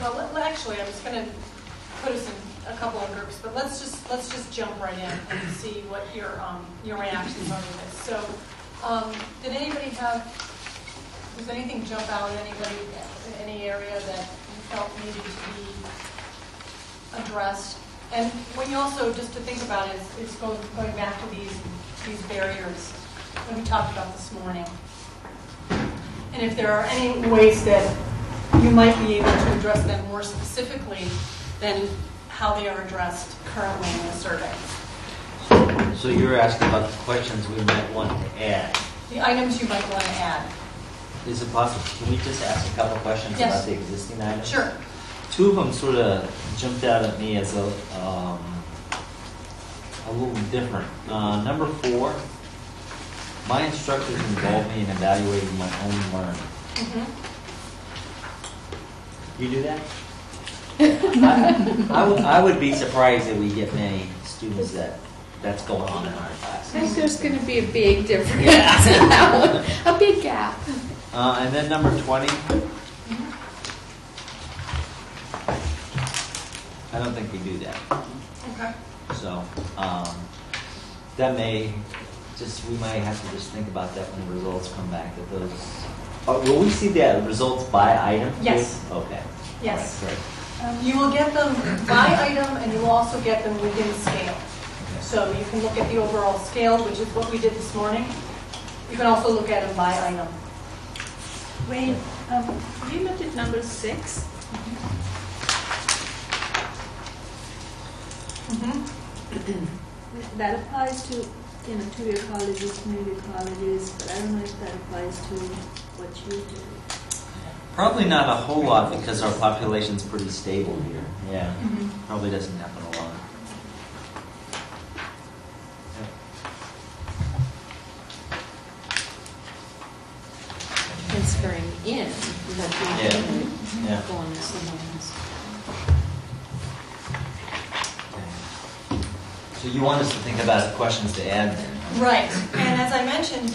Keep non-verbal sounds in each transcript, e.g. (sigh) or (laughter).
Well, let- actually, I'm just going to put us in a couple of groups, but let's just, let's just jump right in and see what your, um, your reactions are to this. So, um, did anybody have, does anything jump out at anybody in any area that you felt needed to be addressed? And what you also, just to think about is, is going, going back to these, these barriers that we talked about this morning. And if there are any ways that you might be able to address them more specifically than how they are addressed currently in the survey. So you're asking about the questions we might want to add. The items you might want to add. Is it possible, can we just ask a couple questions Yes. about the existing items? Sure. Two of them sort of jumped out at me as a, um, a little different. Uh, number four, my instructors involve me in evaluating my own learning. Mhm. You do that? I, I would, I would be surprised if we get many students that, that's going on in our I class. think there's going to be a big difference in that one, a big gap. Uh, and then number twenty, I don't think we do that. Okay. So, um, that may, just, we might have to just think about that when the results come back, that those, uh, will we see the results by item? too? Yes. Okay. Yes. All right, Um, You will get them by item, and you will also get them within scale. So you can look at the overall scale, which is what we did this morning. You can also look at them by item. Wayne, um, you looked at number six. Mhm. (clears throat) That applies to, you know, two-year colleges, community colleges, but I don't know if that applies to what you do. Probably not a whole lot because our population's pretty stable here. Yeah, Mhm. probably doesn't happen a lot. Transferring in, that Yeah. you Yeah. going somewhere else. Okay. So you want us to think about questions to add then? Right, and as I mentioned,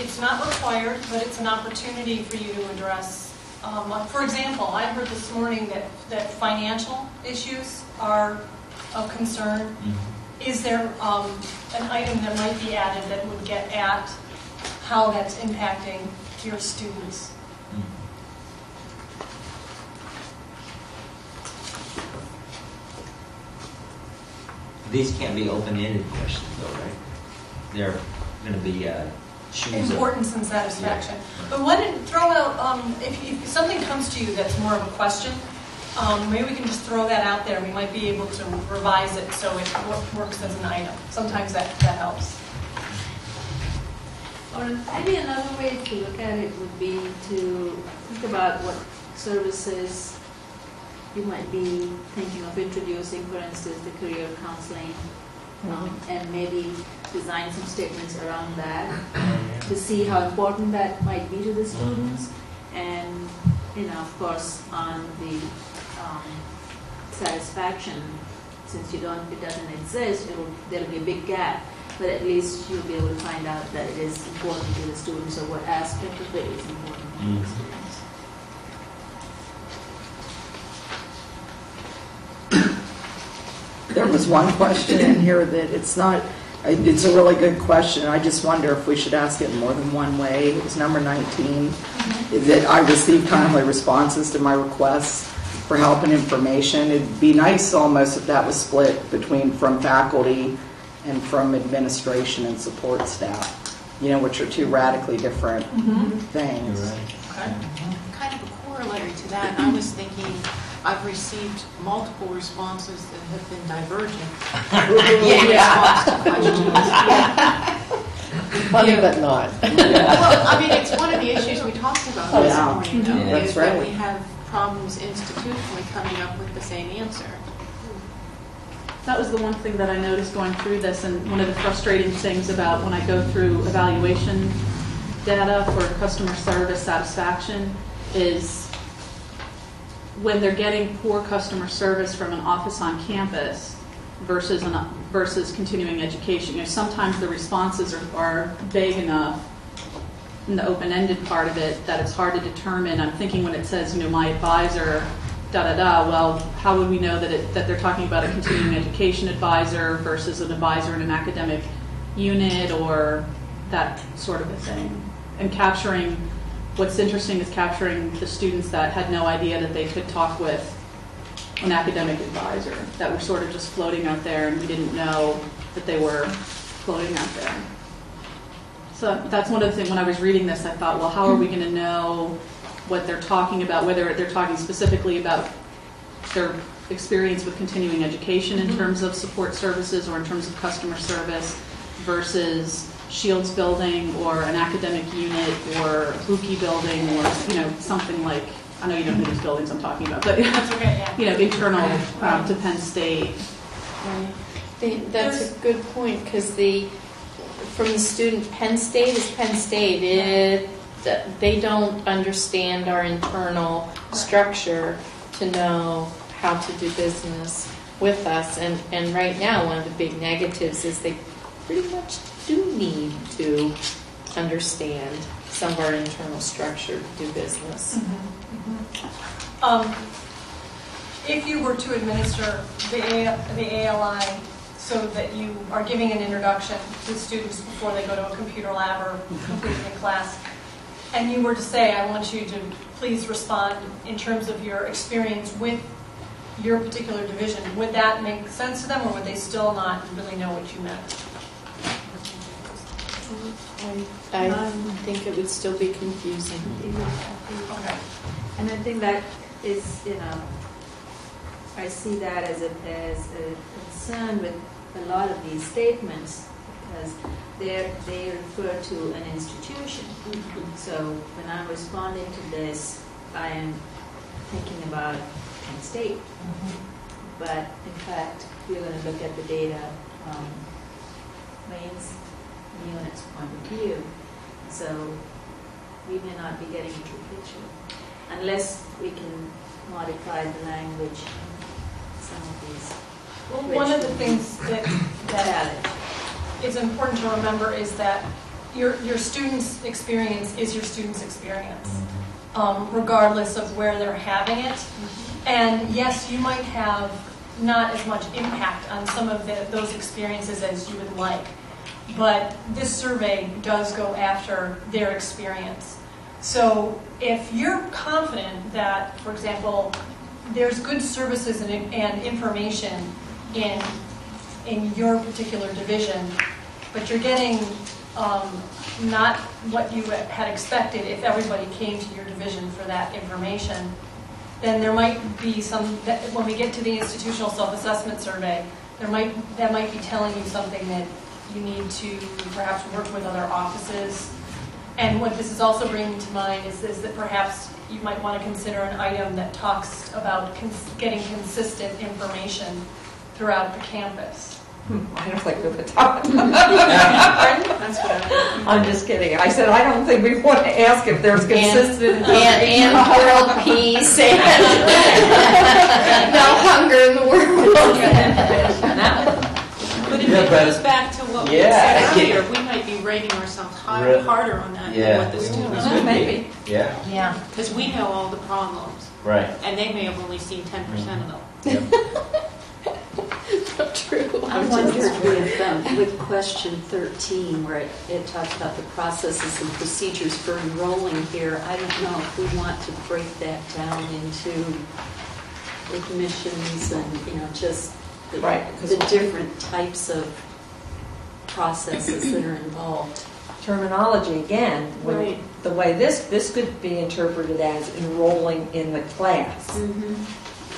it's not required, but it's an opportunity for you to address. um, For example, I heard this morning that, that financial issues are of concern. Is there um, an item that might be added that would get at how that's impacting your students? These can't be open-ended questions though, right? They're going to be uh, choose a- Importance and satisfaction. Yeah. But why don't, throw out, um, if, if something comes to you that's more of a question, um, maybe we can just throw that out there. We might be able to revise it so it works as an item. Sometimes that, that helps. Or maybe another way to look at it would be to think about what services you might be thinking of introducing, for instance, the career counseling, um, and maybe design some statements around that to see how important that might be to the students. And, you know, of course, on the um, satisfaction, since you don't, it doesn't exist, it'll, there'll be a big gap. But at least you'll be able to find out that it is important to the students, or what aspect of it is important to the Mhm. students. There was one question in here that it's not, it's a really good question. I just wonder if we should ask it in more than one way. It was number 19. That I received timely responses to my requests for help and information. It'd be nice almost if that was split between from faculty and from administration and support staff, you know, which are two radically different Mm-hmm. Things. right. Okay. Kind of a corollary to that, I was thinking, I've received multiple responses that have been divergent. in response to questions. Funny but not. Well, I mean, it's one of the issues we talked about this Yeah. morning, though, Mhm. That's is that we have problems institutionally coming up with the same answer. That was the one thing that I noticed going through this, and one of the frustrating things about when I go through evaluation data for customer service satisfaction is when they're getting poor customer service from an office on campus versus an, versus continuing education. You know, sometimes the responses are, are vague enough in the open-ended part of it that it's hard to determine. I'm thinking when it says, you know, my advisor da da da. Well, how would we know that it, that they're talking about a continuing education advisor versus an advisor in an academic unit or that sort of a thing? And capturing, what's interesting is capturing the students that had no idea that they could talk with an academic advisor, that were sort of just floating out there and we didn't know that they were floating out there. So that's one of the things, when I was reading this, I thought, well, how are we going to know what they're talking about, whether they're talking specifically about their experience with continuing education in mm-hmm. terms of support services or in terms of customer service versus Shields Building or an academic unit or Boucke Building or, you know, something like, I know you don't know these buildings I'm talking about, but, (laughs) That's okay, yeah. you know, internal um, to Penn State. Right. The- That's a good point, because the, from the student, Penn State is Penn State. It, they don't understand our internal structure to know how to do business with us. And, and right now, one of the big negatives is they pretty much do need to understand some of our internal structure to do business. Mm-hmm, mm-hmm. Um, If you were to administer the A- the ALI so that you are giving an introduction to students before they go to a computer lab or mm-hmm. completing a class, and you were to say, I want you to please respond in terms of your experience with your particular division, would that make sense to them, or would they still not really know what you meant? I, think it would still be confusing. Okay. And I think that is, you know, I see that as a, as a concern with a lot of these statements because they're, they refer to an institution. So when I'm responding to this, I am thinking about Penn State. But in fact, we're going to look at the data um, Maine's unit's point of view. So we may not be getting a true picture unless we can modify the language some of these Well, one of the things that, that is important to remember is that your, your student's experience is your student's experience, um, regardless of where they're having it. And yes, you might have not as much impact on some of the, those experiences as you would like, but this survey does go after their experience. So if you're confident that, for example, there's good services and, and information in, in your particular division, but you're getting um, not what you had expected if everybody came to your division for that information, then there might be some, when we get to the institutional self-assessment survey, there might, that might be telling you something that you need to perhaps work with other offices. And what this is also bringing to mind is, is that perhaps you might want to consider an item that talks about cons- getting consistent information throughout the campus. Hmm, I don't think we would talk. (laughs) That's I'm. I'm just kidding. I said, I don't think we want to ask if there's consistent. And, and world peace and (laughs) (laughs) no hunger in the world. But Yeah, it but- goes back to what we Yeah. said earlier, we might be rating ourselves hi- Re- harder on that Yeah. than what the students Could do. be. maybe. Yeah, Yeah, because we know all the problems, right. and they may have only seen ten percent of them. Yep. (laughs) True. I wondered with, um, with question 13, where it, it talks about the processes and procedures for enrolling here, I don't know if we want to break that down into admissions and, you know, just the, Right, 'cause- the different types of processes that are involved. Terminology, again, when- Right. the way this, this could be interpreted as enrolling in the class,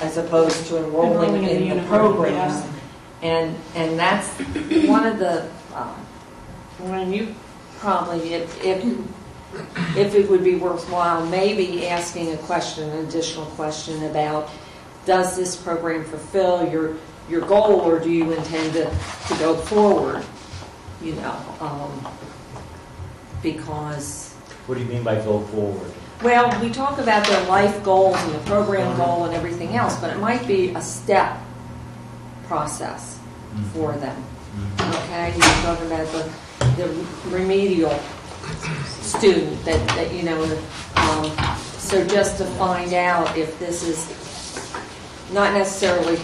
as opposed to enrolling Enrolling in the in the university, programs. yeah. And, and that's one of the, um, when you probably, if, if, if it would be worthwhile, maybe asking a question, an additional question about, does this program fulfill your, your goal, or do you intend to, to go forward? You know, um, because What do you mean by go forward? well, we talk about their life goals and the program goal and everything else, but it might be a step process for them. Okay, you're talking about the, the remedial student that, that, you know, um, so just to find out if this is not necessarily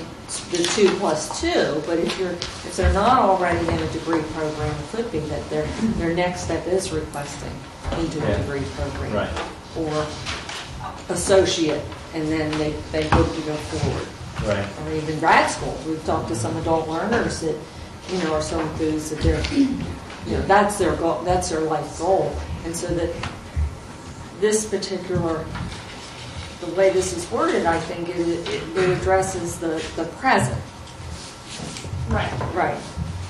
the two plus two, but if you're, if they're not already in a degree program, it could be that their, their next step is requesting into a Yeah. degree program. Right. Or associate, and then they, they hope to go forward. Right. Or even grad school. We've talked to some adult learners that, you know, are so enthused that they're, you know, that's their goal, that's their life goal. And so that this particular, the way this is worded, I think, it, it it addresses the, the present. Right. Right.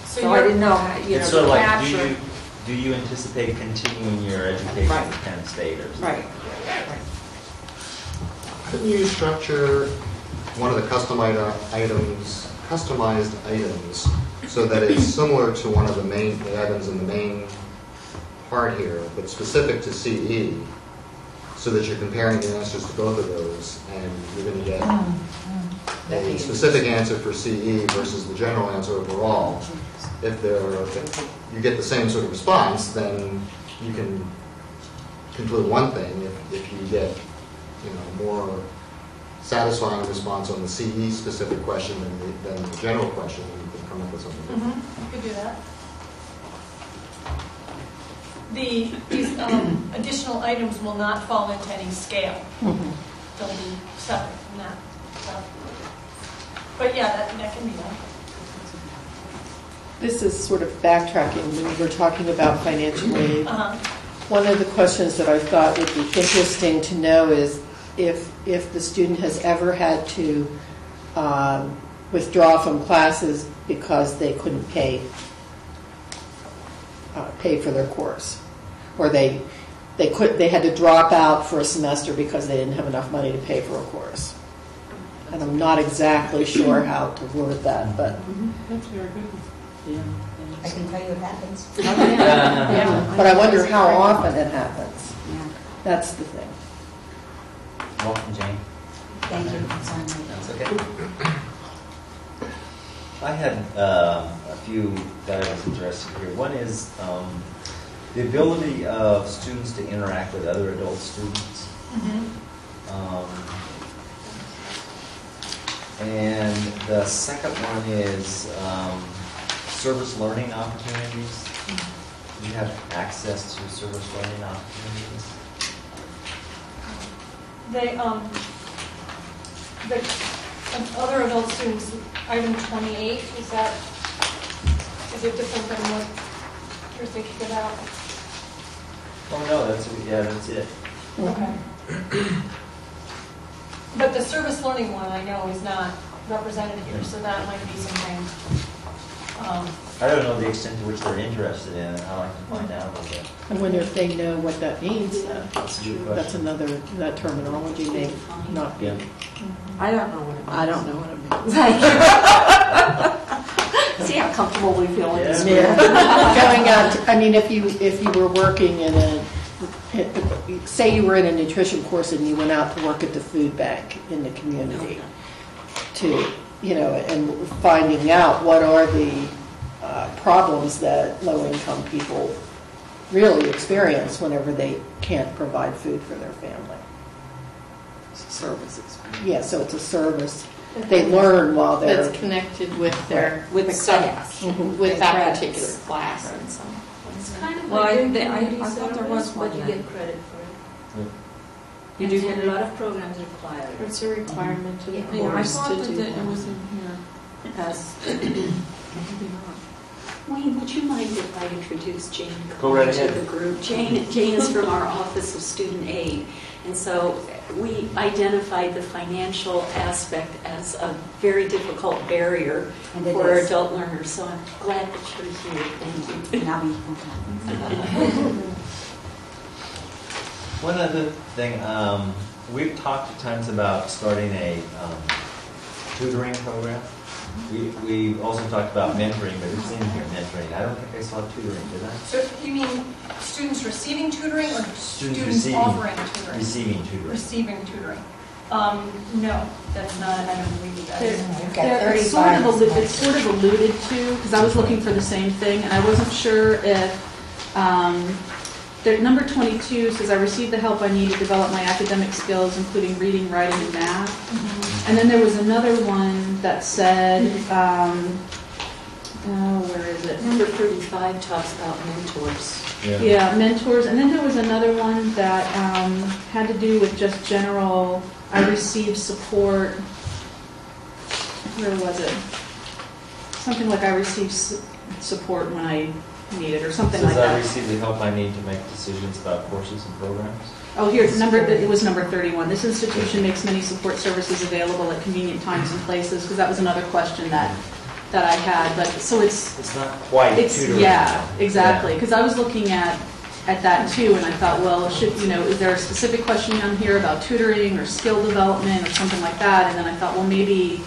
So So I you're- didn't know, how, you know, It's sort of like, do you, do you anticipate continuing your education Right. at Penn State or something? Right, right. Couldn't you structure one of the customized items, customized items, so that it's similar to one of the main, the items in the main part here, but specific to CE, so that you're comparing the answers to both of those, and you're going to get a specific answer for CE versus the general answer overall. If there, if you get the same sort of response, then you can conclude one thing. If, if you get, you know, more satisfying response on the CE specific question than the, than the general question, then you can come up with something different. Mhm, You could do that. The, these um, additional items will not fall into any scale. They'll be separate from that. so. But yeah, that, that can be done. This is sort of backtracking when you were talking about financial aid. Uh-huh. One of the questions that I thought would be interesting to know is if, if the student has ever had to um, withdraw from classes because they couldn't pay, uh, pay for their course. Or they, they could, they had to drop out for a semester because they didn't have enough money to pay for a course. And I'm not exactly sure how to word that, but. That's very good. I can tell you what happens. (laughs) Yeah, but I wonder how often it happens. That's the thing. Welcome, Jane. Thank you. That's okay. I had um, a few that I was interested here. One is um, the ability of students to interact with other adult students. Um, And the second one is um, service learning opportunities. Do you have access to service learning opportunities? They, um, the other adult students, item 28, is that, is it different than what you're thinking about? Oh, no, that's, yeah, that's it. Okay. But the service learning one, I know, is not represented here, so that might be something. um, I don't know the extent to which they're interested in, and I'd like to find out a little bit. I wonder if they know what that means. then. That's a good That's question. another, that terminology may not be. Yeah. I don't know what it means. I don't know what it means. (laughs) See how comfortable we feel in this Yeah. Yeah. (laughs) Going out, to- I mean, if you, if you were working in a, say you were in a nutrition course and you went out to work at the food bank in the community to, you know, and finding out what are the uh, problems that low-income people really experience whenever they can't provide food for their family. Service experience. Yeah, so it's a service. They learn while they're. That's connected with their, With with the some, class. Mm-hmm. with that Credits. particular class and some. It's kind of Well, like I- doing they- I- I thought there service, was one but you get credit for it. You do get a lot of programs require it. It's a requirement of the Yeah. Yeah, I thought to that do it was in here as, (coughs) maybe not. Wayne, would you mind if I introduce Jane Go right to ahead. the group? Jane, Jane is from our Office of Student Aid, and so we identified the financial aspect as a very difficult barrier And for is. adult learners, so I'm glad that you're here. Thank you. And I'll be, (laughs) One other thing, um, we've talked at times about starting a um, tutoring program. We, we also talked about mentoring, but it's in here, mentoring. I don't think I saw tutoring, did I? So you mean students receiving tutoring or students receiving- offering tutoring? Receiving tutoring. Receiving tutoring. Um, no, that's not, I don't believe you There- guys. We've got there- It's sort of allu- it's sort of alluded to, because I was looking for the same thing, and I wasn't sure if, um, there, number 22 says, I received the help I need to develop my academic skills, including reading, writing, and math. And then there was another one that said, um, oh, where is it? Number 35 talks about mentors. Yeah, mentors. And then there was another one that um, had to do with just general, I received support. Where was it? Something like I received su- support when I needed, or something like Says I that. received the help I need to make decisions about courses and programs. Oh, here, it's number, it was number 31. This institution makes many support services available at convenient times and places, because that was another question that, that I had. But, so it's, It's not quite It's, tutoring. yeah, exactly, because I was looking at, at that too, and I thought, well, should, you know, is there a specific question on here about tutoring or skill development or something like that? And then I thought, well, maybe,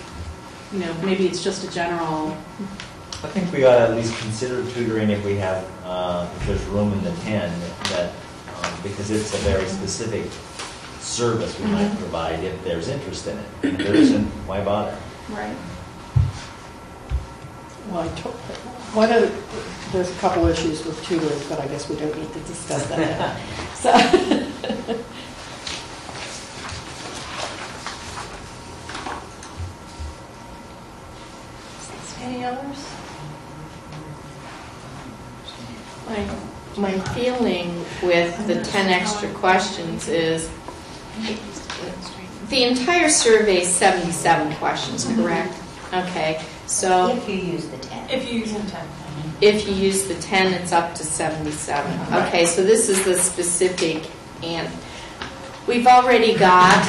you know, maybe it's just a general, I think we ought to at least consider tutoring if we have, uh, if there's room in the 10, that, um, because it's a very specific service we might provide if there's interest in it. If there isn't, why bother? right? Well, I told, one of, there's a couple issues with tutoring, but I guess we don't need to discuss that. (laughs) So, Any others? My, my feeling with the 10 extra questions is, the entire survey is 77 questions, mm-hmm. correct? Okay, so If you use the 10. If you use intent. if you use the 10, it's up to 77. Okay, so this is the specific, and we've already got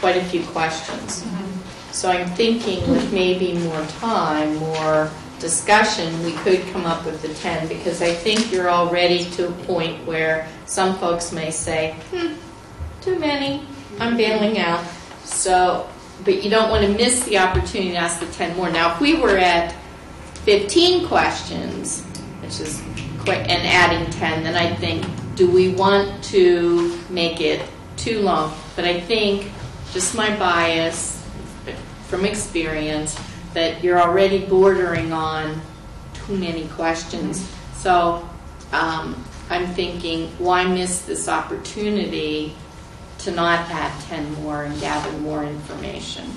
quite a few questions. Mm-hmm. So I'm thinking with maybe more time, more discussion, we could come up with the 10, because I think you're already to a point where some folks may say, hmm, too many, I'm bailing out. So, but you don't want to miss the opportunity to ask the 10 more. Now, if we were at 15 questions, which is quick, and adding 10, then I think, do we want to make it too long? But I think, just my bias from experience, that you're already bordering on too many questions. So um, I'm thinking, why miss this opportunity to not add 10 more and gather more information?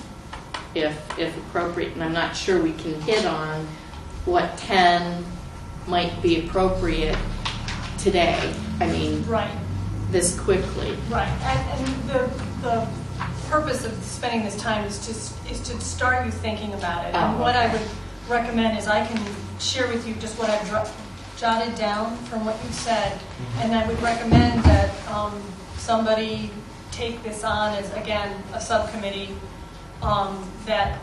If, if appropriate, and I'm not sure we can hit on what 10 might be appropriate today. I mean, Right. this quickly. Right, and, and the, the purpose of spending this time is to, is to start you thinking about it. And Oh, what I would recommend is I can share with you just what I've dro- jotted down from what you said, and I would recommend that um, somebody take this on as, again, a subcommittee um, that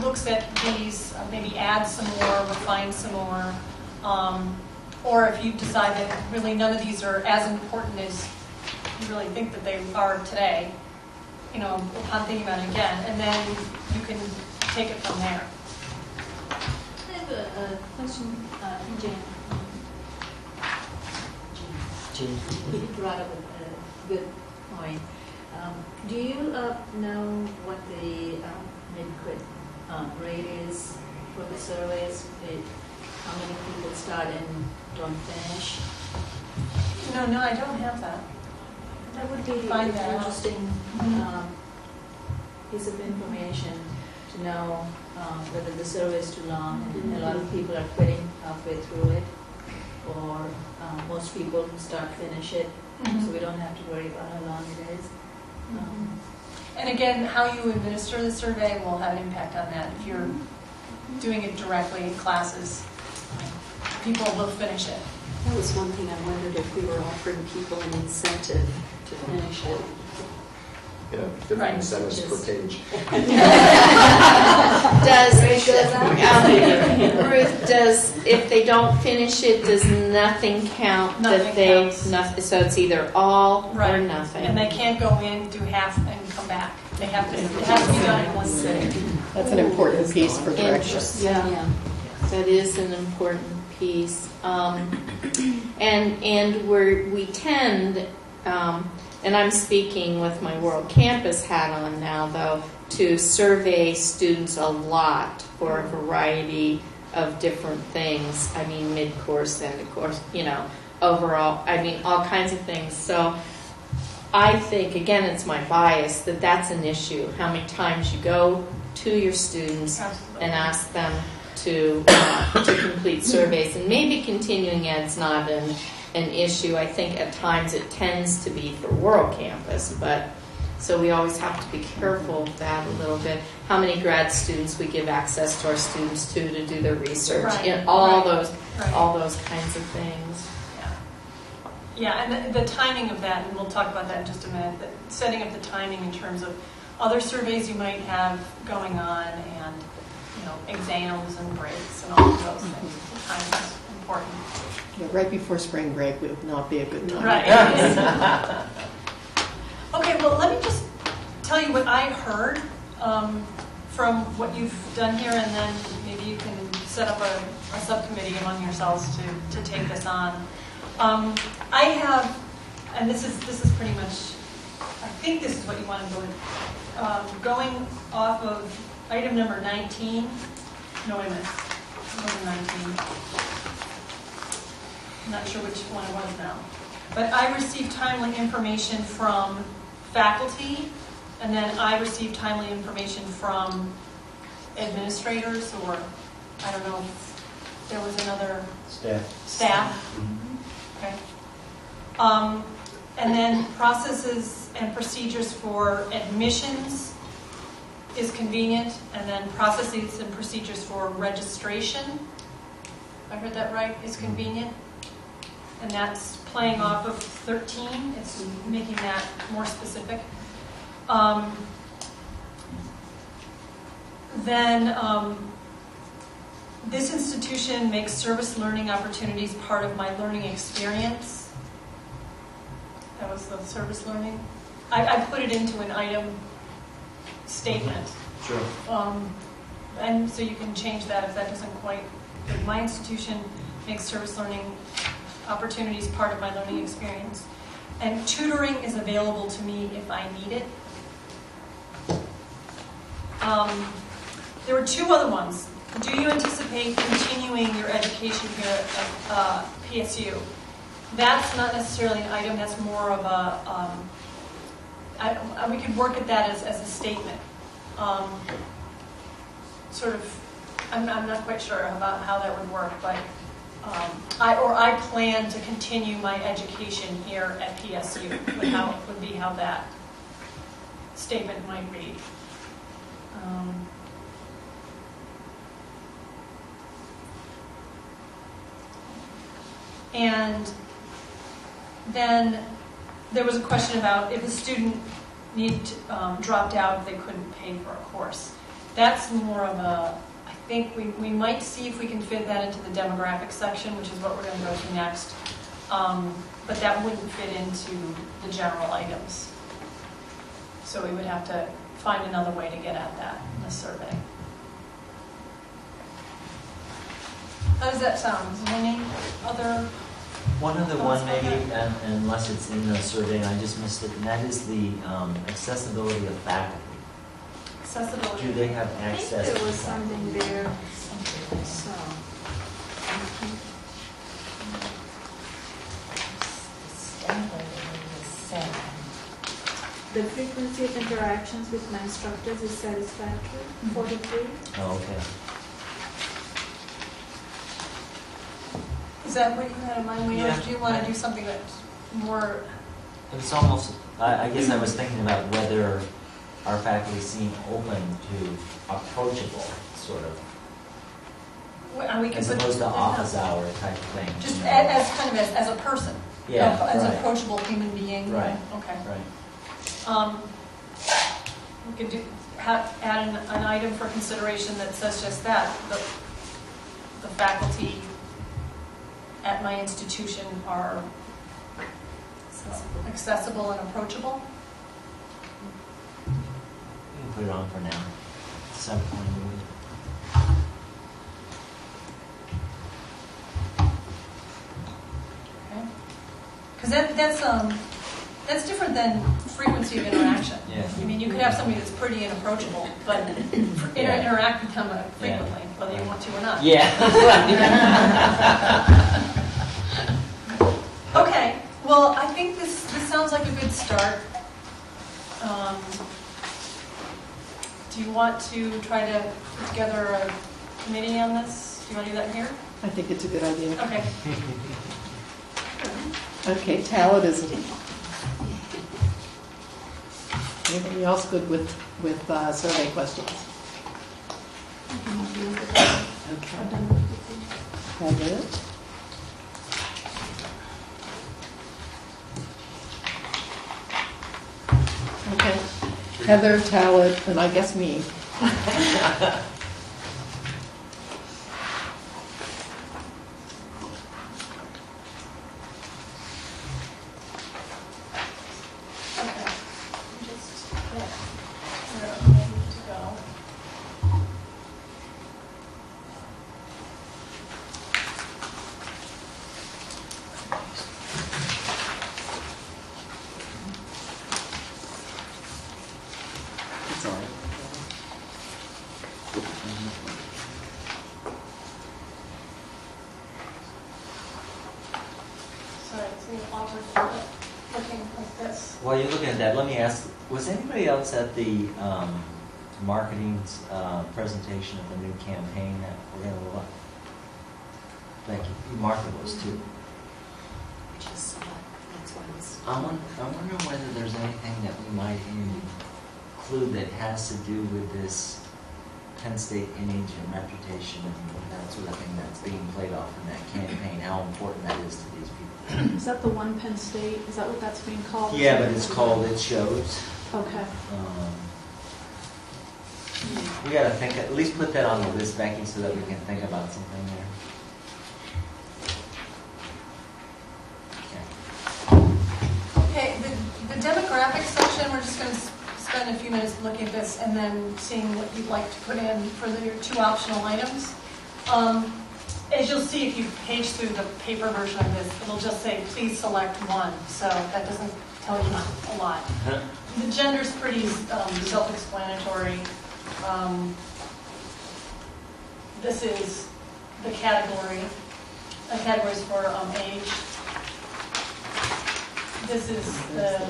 looks at these, uh, maybe add some more, refine some more, um, or if you decide that really none of these are as important as you really think that they are today, you know, upon thinking about it again, and then you can take it from there. I have a, a question, uh, Jan. You brought up a, a good point. Um, do you uh, know what the um, mid-quit um, rate is for the surveys? The- How many people start and don't finish? No, no, I don't have that. That would be Find an interesting Mhm. um, piece of information to know um, whether the survey is too long and a lot of people are quitting halfway through it, or um, most people start, finish it, so we don't have to worry about how long it is. Um, And again, how you administer the survey will have an impact on that. If you're doing it directly in classes, people will finish it. That was one thing I wondered if we were offering people an incentive to finish it. You know, different Right. incentives per page. (laughs) Does, Rate um, Ruth, does, if they don't finish it, does nothing count? that Nothing they counts. So it's either all or nothing? And they can't go in, do half, and come back. They have to, it has to be done in one sitting. that's an important piece for direction. Interesting. Yeah. That is an important piece. Um, and, and we're, we tend, um, and I'm speaking with my World Campus hat on now though, to survey students a lot for a variety of different things. I mean, mid-course and of course, you know, overall, I mean, all kinds of things. So I think, again, it's my bias, that that's an issue, how many times you go to your students Absolutely. and ask them to, uh, to complete surveys. And maybe continuing ed's not an, an issue. I think at times it tends to be for World Campus, but, so we always have to be careful of that a little bit. How many grad students we give access to our students to, to do their research, Right, know, all right, those, right. all those kinds of things. Yeah. Yeah, and the, the timing of that, and we'll talk about that in just a minute, the setting up the timing in terms of other surveys you might have going on and, you know, exams and breaks and all of those things. Mm-hmm. The timing is important. Yeah, Right before spring break would not be a good time. Right. (laughs) Okay, well, let me just tell you what I heard um, from what you've done here, and then maybe you can set up a, a subcommittee among yourselves to, to take this on. Um, I have, and this is, this is pretty much, I think this is what you want to go with, um, going off of item number 19, no, a minute, number 19. Not sure which one it was now. But I received timely information from faculty, and then I received timely information from administrators, or, I don't know, there was another Staff. staff. Okay. Um, And then processes and procedures for admissions is convenient, and then processes and procedures for registration, I heard that right, is convenient. And that's playing off of 13, it's making that more specific. Um, Then, um, this institution makes service learning opportunities part of my learning experience. That was the service learning. I, I put it into an item statement. Sure. Um, And so you can change that if that doesn't quite, my institution makes service learning opportunities part of my learning experience. And tutoring is available to me if I need it. Um, There were two other ones. Do you anticipate continuing your education here at uh, PSU? That's not necessarily an item, that's more of a, um, I- I- we could work at that as, as a statement. Um, Sort of, I'm, I'm not quite sure about how that would work, but um, I, or I plan to continue my education here at PSU, would how, would be how that statement might read. Um, And then there was a question about if a student needed, to, um, dropped out, they couldn't pay for a course. That's more of a, think we, we might see if we can fit that into the demographic section, which is what we're going to go to next. Um, But that wouldn't fit into the general items. So we would have to find another way to get at that in the survey. How does that sound? Is there any other One other one maybe, unless it's in the survey and I just missed it, and that is the um, accessibility of faculty. Accessibility? Do they have access? I think access? there to was something there, so. The frequency of interactions with my instructors is satisfactory, forty-three. Oh, okay. Is that what you had in mind, Leah? Yeah. Do you want to do something that's more, It's almost, I, I guess I was thinking about whether our faculty seem open to approachable, sort of, well, we can as put... opposed to office hour type of thing. Just you know? as, kind of as, as a person? Yeah, As an right. approachable human being? Right. Okay. Right. Um, We could do, ha add an, an item for consideration that says just that, the, the faculty at my institution are accessible and approachable. Put it on for now. Seven point Because that, that's, um, that's different than frequency of interaction. Yeah. I mean, you could have somebody that's pretty and approachable, but (laughs) inter- Yeah. interact with them uh, frequently, whether you want to or not. Yeah. (laughs) Okay. Well, I think this, this sounds like a good start. Um, Do you want to try to put together a committee on this? Do you want to do that here? I think it's a good idea. Okay. Okay, talent is. Anybody else good with, with uh, survey questions? Okay. Have it? Okay. Heather, talent, and I guess me. (laughs) Okay. Just, yeah. Where am I need to go? It's all right. Sorry, it's a little awkward for it, looking like this. While you're looking at that, let me ask, was anybody at the um, marketing uh, presentation of the new campaign that we're going to look? Thank you. Martha those too. Which is, uh, that's why it's. I wonder, I wonder whether there's anything that we might include that has to do with this Penn State image and reputation and that sort of thing that's being played off in that campaign, how important that is to these people. Is that the one Penn State? Is that what that's being called? Yeah, but it's called It Shows. Okay. Um, We gotta think, at least put that on the list, Becky, so that we can think about something there. Okay. Okay, the, the demographics section, we're just gonna s- spend a few minutes looking at this and then seeing what you'd like to put in for the, your two optional items. Um, as you'll see, if you page through the paper version of this, it'll just say, please select one, so that doesn't tell you a lot. The gender's pretty um, self-explanatory. Um, This is the category, uh, categories for um, age. This is the,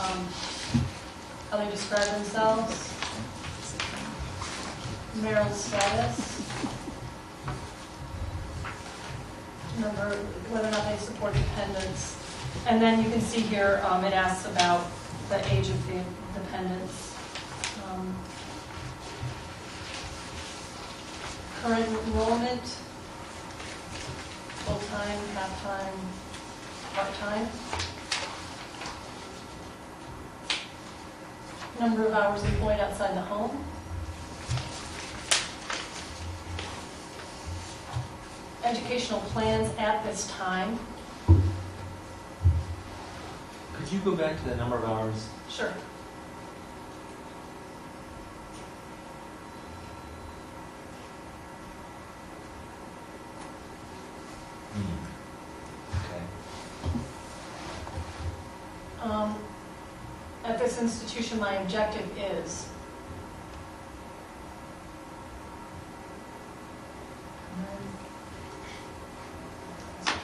um, how they describe themselves, marital status, number, whether or not they support dependents. And then you can see here, um, it asks about the age of the dependents. Um, Current enrollment, full-time, half-time, part-time. Number of hours employed outside the home. Educational plans at this time. You go back to the number of hours? Sure. Okay. Um, At this institution, my objective is.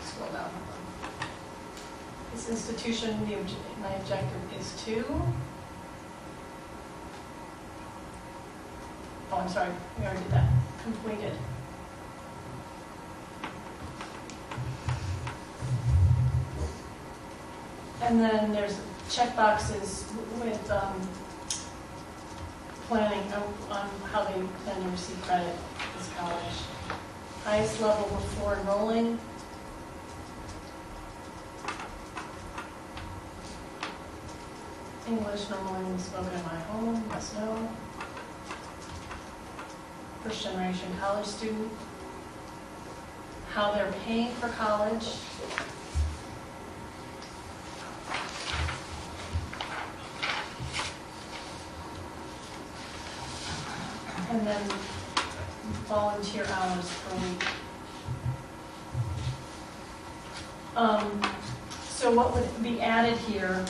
Scroll down. This institution, the, obj- my objective is to. Oh, I'm sorry, we already did that. Completed. And then there's checkboxes with um, planning on how they plan to receive credit this college. Highest level before enrolling. English normally spoken in my home, must know. First generation college student. How they're paying for college. And then volunteer hours per week. Um, So what would be added here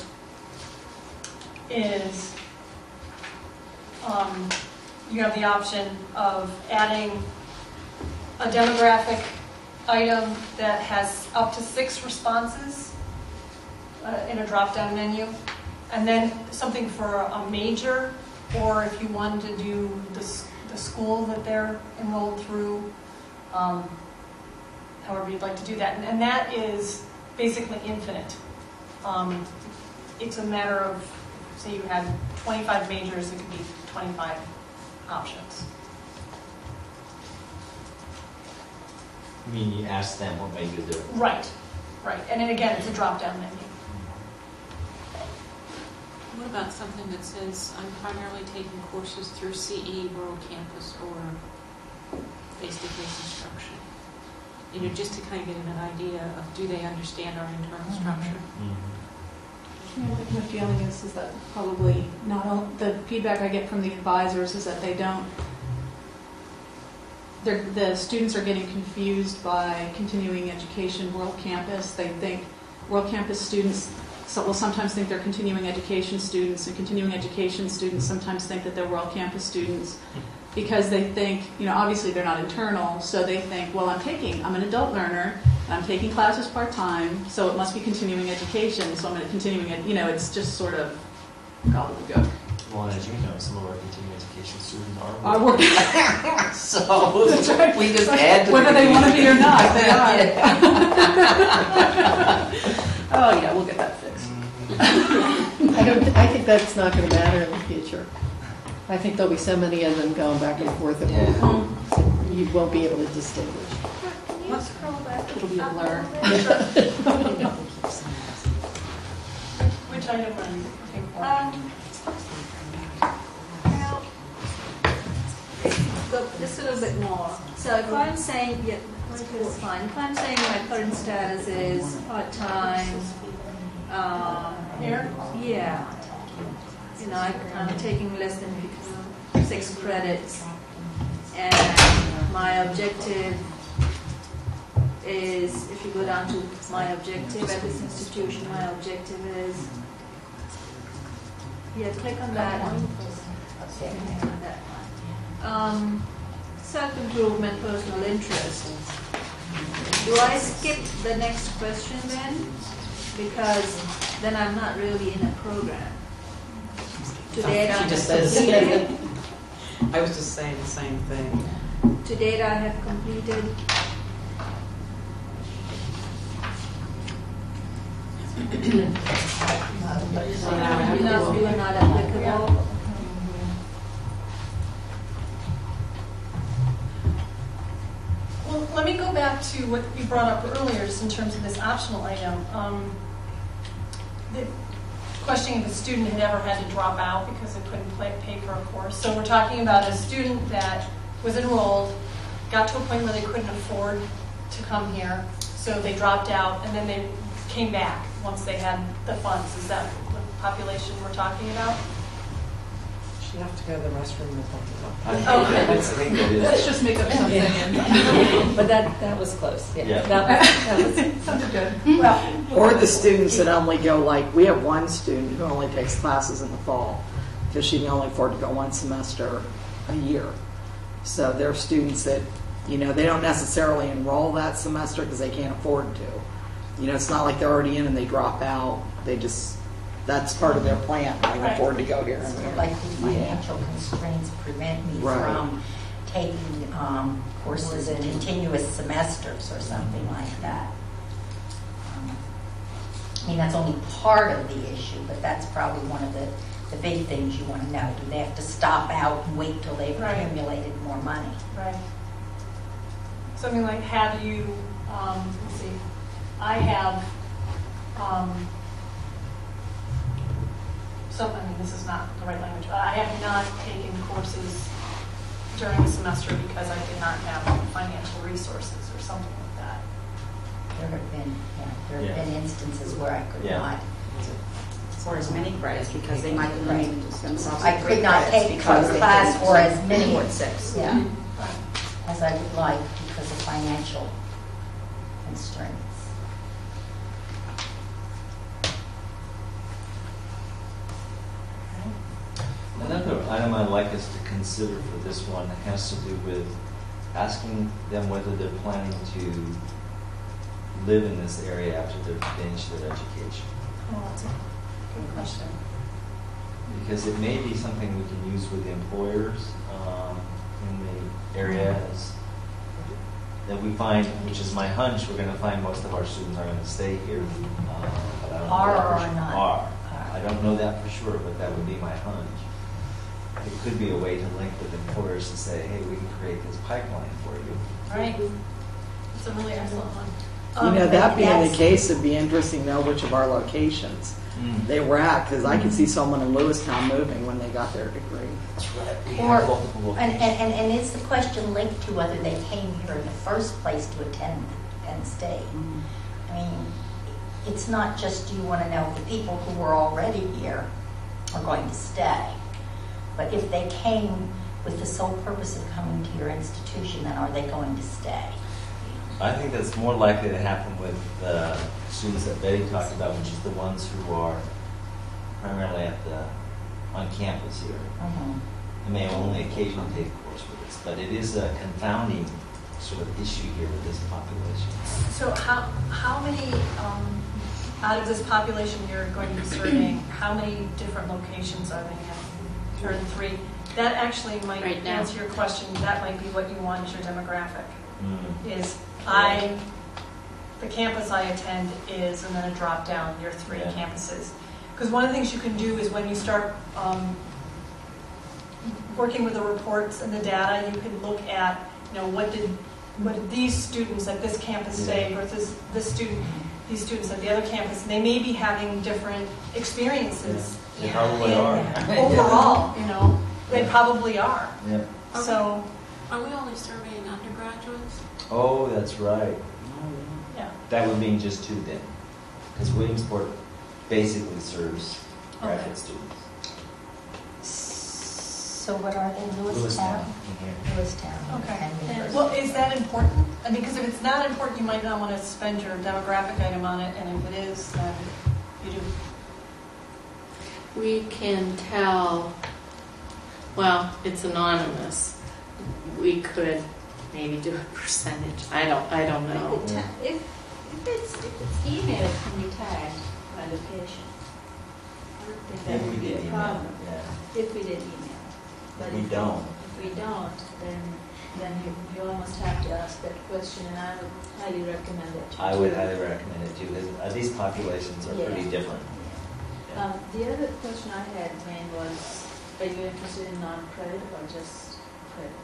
is, um, you have the option of adding a demographic item that has up to six responses uh, in a drop-down menu. And then something for a major, or if you wanted to do the, the school that they're enrolled through, um, however you'd like to do that. And- And that is basically infinite. Um, It's a matter of, say you had 25 majors, it could be 25 options. I mean, you ask them what major they're. Right, right. And then again, it's a drop-down menu. What about something that says, I'm primarily taking courses through CE, World Campus, or face-to-face instruction? You know, just to kind of get an idea of, do they understand our internal mm-hmm. structure? Yeah, I think My feeling is, is that probably not, all the feedback I get from the advisors is that they don't, the students are getting confused by continuing education, World Campus. They think World Campus students, so will sometimes think they're continuing education students, and continuing education students sometimes think that they're World Campus students because they think, you know, obviously they're not internal, so they think, well, I'm taking, I'm an adult learner, I'm taking classes part-time, so it must be continuing education, so I'm going to continuing it, you know, it's just sort of gobbledygook. Well, and as you know, some of our continuing education students are. I work, (laughs) So, That's right. we just add to. whether the they want to be or not, they are. (laughs) Yeah. Oh, yeah, we'll get that fixed. Mm-hmm. I don't, I think that's not going to matter in the future. I think there'll be so many of them going back and forth that Yeah. you won't be able to distinguish. Back It'll be a blur. Which item are you for? Um, just a little bit more. So if I'm saying, yeah, is fine. If I'm saying my current status is part-time, um, Here? yeah. You know, I'm taking less than six credits. And my objective is, if you go down to my objective at this institution, my objective is, yeah, click on that one. Click on that one. Um, Self-improvement, personal interest. Do I skip the next question then? Because then I'm not really in a program. To date, I She just says. completed, (laughs) I was just saying the same thing. to date, I have completed Well, let me go back to what you brought up earlier, just in terms of this optional item. Um, The questioning if a student had ever had to drop out because they couldn't play- pay for a course. So we're talking about a student that was enrolled, got to a point where they couldn't afford to come here, so they dropped out, and then they came back once they had the funds. Is that the population we're talking about? She have to go to the restroom or something. I think Okay. that is- I think that is. Let's just make up something. and- (laughs) But that, that was close, yeah. Yeah. That was- that was- (laughs) Sounded good. Well, or the students that only go like, we have one student who only takes classes in the fall because she can only afford to go one semester a year. So there are students that, you know, they don't necessarily enroll that semester because they can't afford to. You know, it's not like they're already in and they drop out. They just, that's part of their plan. They can Right. afford to go here and there. like the financial constraints prevent me Right. from taking um, courses in continuous semesters or something like that. Um, I mean, that's only part of the issue, but that's probably one of the, the big things you want to know. Do they have to stop out and wait till they've Right. accumulated more money? Right. Something like, have you, um, let's see, I have, um, some, I mean, this is not the right language, but I have not taken courses during the semester because I did not have financial resources or something like that. There have been, yeah, there Yeah. have been instances where I could Yeah. not. Or as many credits because they might limit themselves. I could not take a class or as many, More than six. yeah, as I would like because of financial constraints. Another item I'd like us to consider for this one has to do with asking them whether they're planning to live in this area after they've finished their education. Well, that's a good question. Because it may be something we can use with the employers um, in the areas that we find, which is my hunch, we're going to find most of our students are going to stay here. uh, but I don't Are or sure. not? Are. Are. I don't know that for sure, but that would be my hunch. It could be a way to link with employers and say, hey, we can create this pipeline for you. Right. It's a really excellent one. You Um, know, that being the case, it'd be interesting to know which of our locations mm. they were at, because I could see mm-hmm. someone in Lewistown moving when they got their degree. That's right. Or, and, locations. and, and and is the question linked to whether they came here in the first place to attend Penn State? Mm-hmm. I mean, it's not just you want to know if the people who were already here are going to stay, but if they came with the sole purpose of coming to your institution, then are they going to stay? I think that's more likely to happen with the students that Betty talked about, which is the ones who are primarily at the, on campus here. Mhm. They may only occasionally take a course with us, but it is a confounding sort of issue here with this population. So how, how many, um, out of this population you're going to be surveying, how many different locations are they in? Or three? That actually might Right now. answer your question. That might be what you want as your demographic. Mm. Is I, the campus I attend is, and then a drop down, your three Yeah. campuses. Because one of the things you can do is when you start um, working with the reports and the data, you can look at, you know, what did, what did these students at this campus say versus this student, these students at the other campus. And they may be having different experiences They probably in- are. (laughs) overall, you know, they probably are. Yeah. So, Are we only surveying undergraduates? Oh, that's right. yeah. That would mean just two then, because Williamsport basically serves graduate Okay. students. So what are they, Lewistown Lewistown? in here. Lewistown. Okay. and Well, is that important? I mean, because if it's not important, you might not want to spend your demographic item on it, and if it is, then you do. We can tell, well, it's anonymous. We could maybe do a (laughs) percentage. I don't, I don't know. If, if it's, if it's emailed, can you tag by location? I don't think that If would we be did a problem. yeah. If we did email. But We if don't. If we don't, then, then you, you almost have to ask that question, and I would highly recommend it. I would highly recommend it too, because these populations are pretty different. Yeah. Um, the other question I had, Wayne, was, are you interested in non-credit or just credit?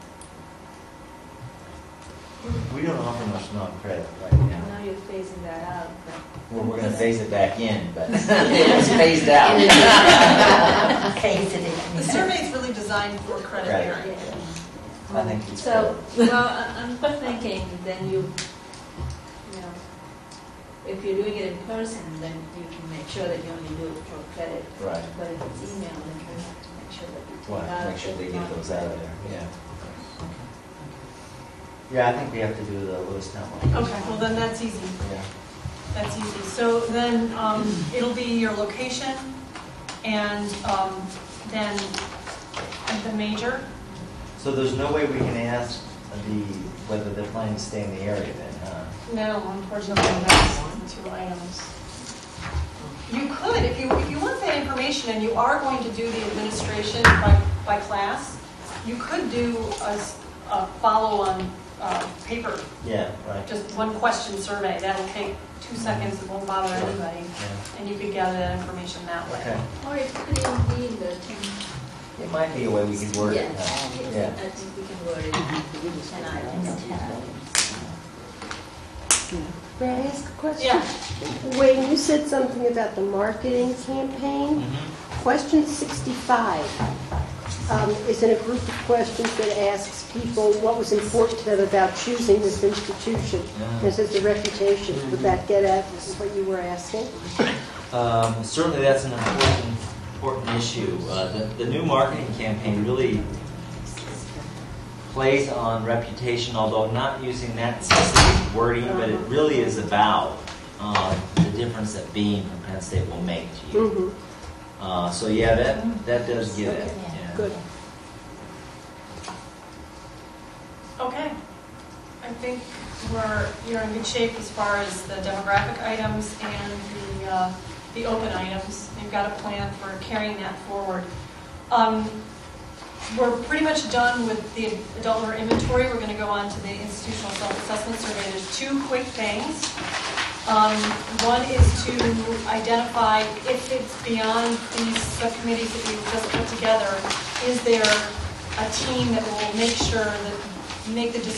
We don't offer much non-credit right I now. know you're phasing that out, but. Well, we're going to phase it back in, but (laughs) it's phased out. (laughs) Phase it The survey is really designed for credit Right. bearing. Yeah. I think it's. So, well, I- I'm thinking, then you, you know, if you're doing it in person, then you can make sure that you only do it for credit. Right. But if it's email, then you have to make sure that you take Well, out. make sure the they get those out of there, yeah. Yeah, I think we have to do the Lewistown one. Okay, well then that's easy. Yeah. That's easy. So then um, it'll be your location and um, then the major. So there's no way we can ask the, whether they're planning to stay in the area then, huh? No, unfortunately, that's two items. You could, if you, if you want that information and you are going to do the administration by, by class, you could do a follow-on uh, paper, Yeah, right. just one question survey. That'll take two seconds, it won't bother anybody. Yeah. And you could gather that information that way. Okay. Or it could even be in the ten. It might be a way we could word it. Yeah, huh? I think we can word it ten items. May I ask a question? Yeah. Wayne, you said something about the marketing campaign. Mhm. Question 65 um, is in a group of questions that asks people what was important to them about choosing this institution. Yeah. This is the reputation. Would that get at what you were asking? Um, Certainly, that's an important, important issue. Uh, The, the new marketing campaign really plays on reputation, although not using that specific wording, but it really is about uh, the difference that being from Penn State will make to you. Mhm. Uh, So yeah, that, that does get it. Good. Okay. I think we're, you're in good shape as far as the demographic items and the, uh, the open items. You've got a plan for carrying that forward. Um, We're pretty much done with the adult inventory. We're going to go on to the institutional self-assessment survey. There's two quick things. Um, One is to identify if it's beyond these subcommittees that we've just put together, is there a team that will make sure that, make the decision